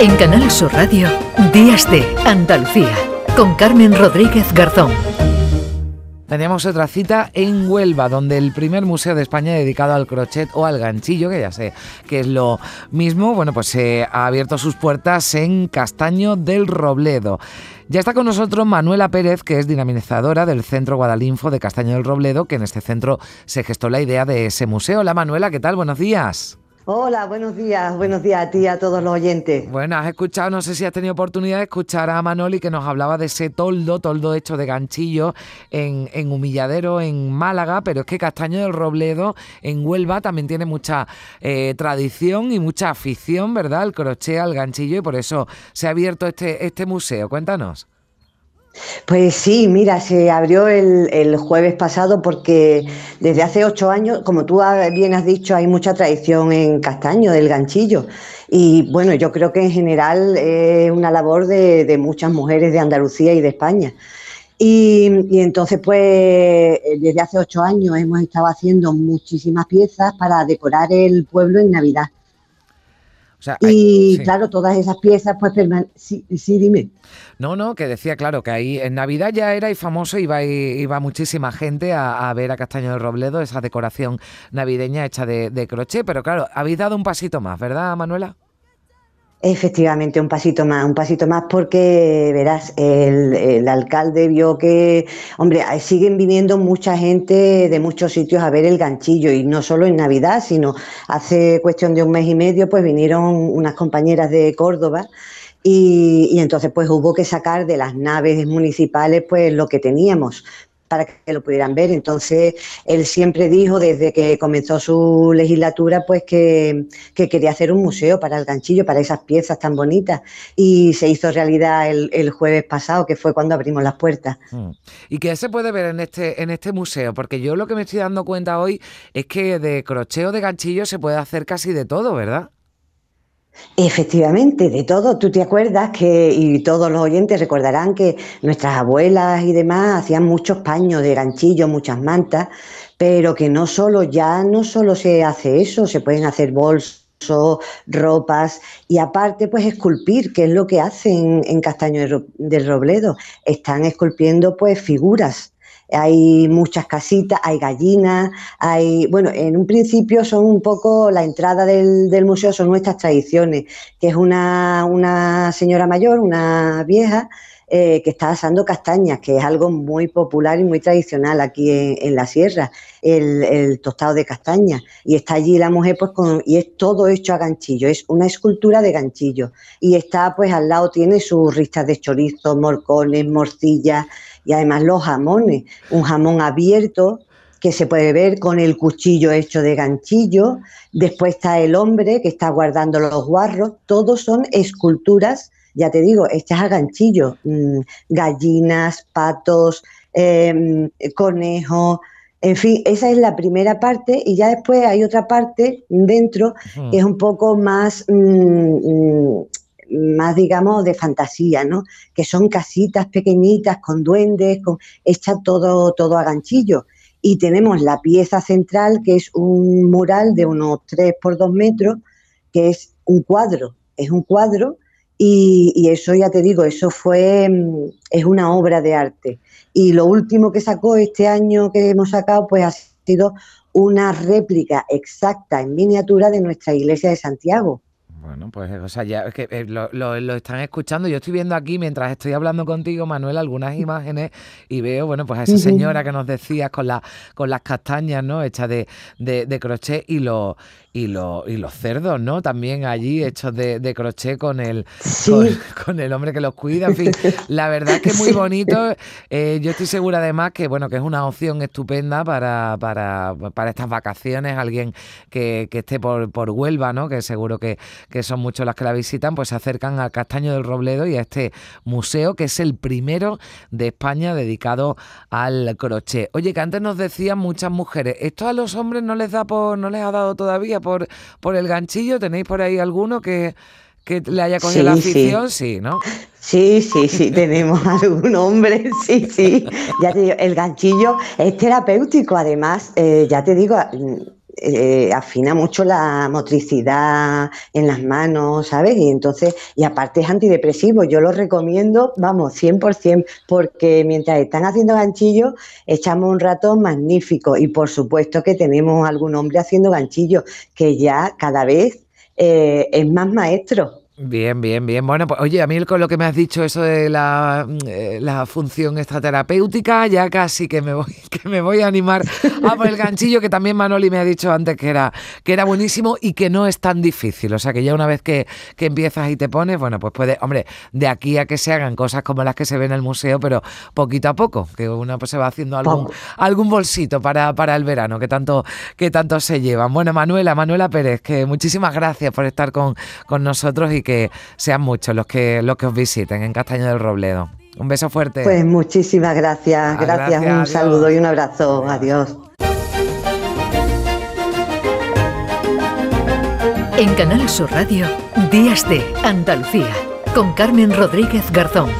En Canal Sur Radio, Días de Andalucía, con Carmen Rodríguez Garzón. Teníamos otra cita en Huelva, donde el primer museo de España dedicado al crochet o al ganchillo, que ya sé que es lo mismo, bueno, pues se ha abierto sus puertas en Castaño del Robledo. Ya está con nosotros Manuela Pérez, que es dinamizadora del Centro Guadalinfo de Castaño del Robledo, que en este centro se gestó la idea de ese museo. Hola Manuela, ¿qué tal? Buenos días. Hola, buenos días, buenos días a ti a todos los oyentes. Bueno, has escuchado, no sé si has tenido oportunidad de escuchar a Manoli que nos hablaba de ese toldo, toldo hecho de ganchillo en, en Humilladero, en Málaga, pero es que Castaño del Robledo, en Huelva, también tiene mucha eh, tradición y mucha afición, ¿verdad? Al crochet, al ganchillo, y por eso se ha abierto este, este museo. Cuéntanos. Pues sí, mira, se abrió el, jueves pasado porque desde hace ocho años, como tú bien has dicho, hay mucha tradición en Castaño del ganchillo. Y bueno, yo creo que en general es una labor de, muchas mujeres de Andalucía y de España. Y, y, entonces, pues, desde hace ocho años hemos estado haciendo muchísimas piezas para decorar el pueblo en Navidad y claro, todas esas piezas, pues sí, sí, dime. No, no, que decía, claro, que ahí en Navidad ya era y famoso, iba, iba muchísima gente a, ver a Castaño del Robledo, esa decoración navideña hecha de, de crochet, pero claro, habéis dado un pasito más, ¿verdad, Manuela? Efectivamente, un pasito más, un pasito más porque, verás, el, alcalde vio que, hombre, siguen viniendo mucha gente de muchos sitios a ver el ganchillo y no solo en Navidad, sino hace cuestión de un mes y medio, pues vinieron unas compañeras de Córdoba y, y, entonces pues hubo que sacar de las naves municipales pues lo que teníamos para que lo pudieran ver. Entonces, él siempre dijo desde que comenzó su legislatura, pues que, quería hacer un museo para el ganchillo, para esas piezas tan bonitas. Y se hizo realidad el, jueves pasado, que fue cuando abrimos las puertas. Mm. ¿Y qué se puede ver en este, en este museo? Porque yo lo que me estoy dando cuenta hoy es que de crocheo de ganchillo se puede hacer casi de todo, ¿verdad? Efectivamente, de todo. Tú te acuerdas que, y todos los oyentes recordarán que nuestras abuelas y demás hacían muchos paños de ganchillo, muchas mantas, pero que no solo, ya no solo se hace eso, se pueden hacer bolsos ropas y aparte pues esculpir, que es lo que hacen en Castaño del Robledo, están esculpiendo pues figuras hay muchas casitas, hay gallinas, hay, bueno, en un principio son un poco, la entrada del, museo son nuestras tradiciones, que es una, una señora mayor, una vieja, eh, que está asando castañas, que es algo muy popular y muy tradicional aquí en, la sierra, el, tostado de castañas. Y está allí la mujer, pues, con, y es todo hecho a ganchillo, es una escultura de ganchillo. Y está, pues, al lado tiene sus ristas de chorizo, morcones, morcillas, y además los jamones, un jamón abierto que se puede ver con el cuchillo hecho de ganchillo, después está el hombre que está guardando los guarros, todos son esculturas, ya te digo, hechas a ganchillo, mm, gallinas, patos, em, conejos, en fin, esa es la primera parte y ya después hay otra parte dentro que es un poco más mm, mm, más, digamos, de fantasía, ¿no? Que son casitas pequeñitas con duendes, con, hecha todo, todo a ganchillo. Y tenemos la pieza central, que es un mural de unos 3 por 2 metros, que es un cuadro, es un cuadro, y, y, eso ya te digo, eso fue, mm, es una obra de arte. Y lo último que sacó este año que hemos sacado, pues ha sido una réplica exacta en miniatura de nuestra iglesia de Santiago. Bueno, pues o sea, ya es que eh, lo, lo, están escuchando. Yo estoy viendo aquí, mientras estoy hablando contigo, Manuel, algunas imágenes y veo, bueno, pues a esa señora que nos decías con, la, con las castañas, ¿no? Hechas de, de, de crochet y, lo, y, y los cerdos, ¿no? También allí hechos de, crochet con el, con, el hombre que los cuida. En fin, la verdad es que es muy bonito. Eh, yo estoy segura además que, bueno, que es una opción estupenda para, para, para estas vacaciones. Alguien que, que esté por, por Huelva, ¿no? Que seguro que, que son muchos las que la visitan, pues se acercan al Castaño del Robledo y a este museo que es el primero de España dedicado al crochet. Oye, que antes nos decían muchas mujeres, esto a los hombres no les da por, no les ha dado todavía por, por el ganchillo? ¿Tenéis por ahí alguno que, le haya cogido la afición? Sí. ¿no? Sí, sí, sí, tenemos algún hombre, sí, sí. Ya te digo, el ganchillo es terapéutico, además, eh, ya te digo, eh, afina mucho la motricidad en las manos, ¿sabes? Y entonces, y aparte es antidepresivo, yo lo recomiendo, vamos, 100%, porque mientras están haciendo ganchillos, echamos un rato magnífico y por supuesto que tenemos algún hombre haciendo ganchillos, que ya cada vez eh, es más maestro. Bien, bien, bien. Bueno, pues oye, a mí con lo que me has dicho, eso de la, mm, eh, la función extraterapéutica, ya casi que me voy, que me voy a animar a por el ganchillo, que también Manoli me ha dicho antes que era, que era buenísimo y que no es tan difícil. O sea que ya una vez que, que empiezas y te pones, bueno, pues puede, hombre, de aquí a que se hagan cosas como las que se ven en el museo, pero poquito a poco, que uno pues se va haciendo algún, algún bolsito para, para el verano, que tanto, que tanto se llevan. Bueno, Manuela, Manuela Pérez, que muchísimas gracias por estar con, con nosotros y que sean muchos los que, los que os visiten en Castaño del Robledo. Un beso fuerte. Pues muchísimas gracias, ah, gracias, un saludo y un abrazo, adiós. En Canal Sur Radio, Días de Andalucía, con Carmen Rodríguez Garzón.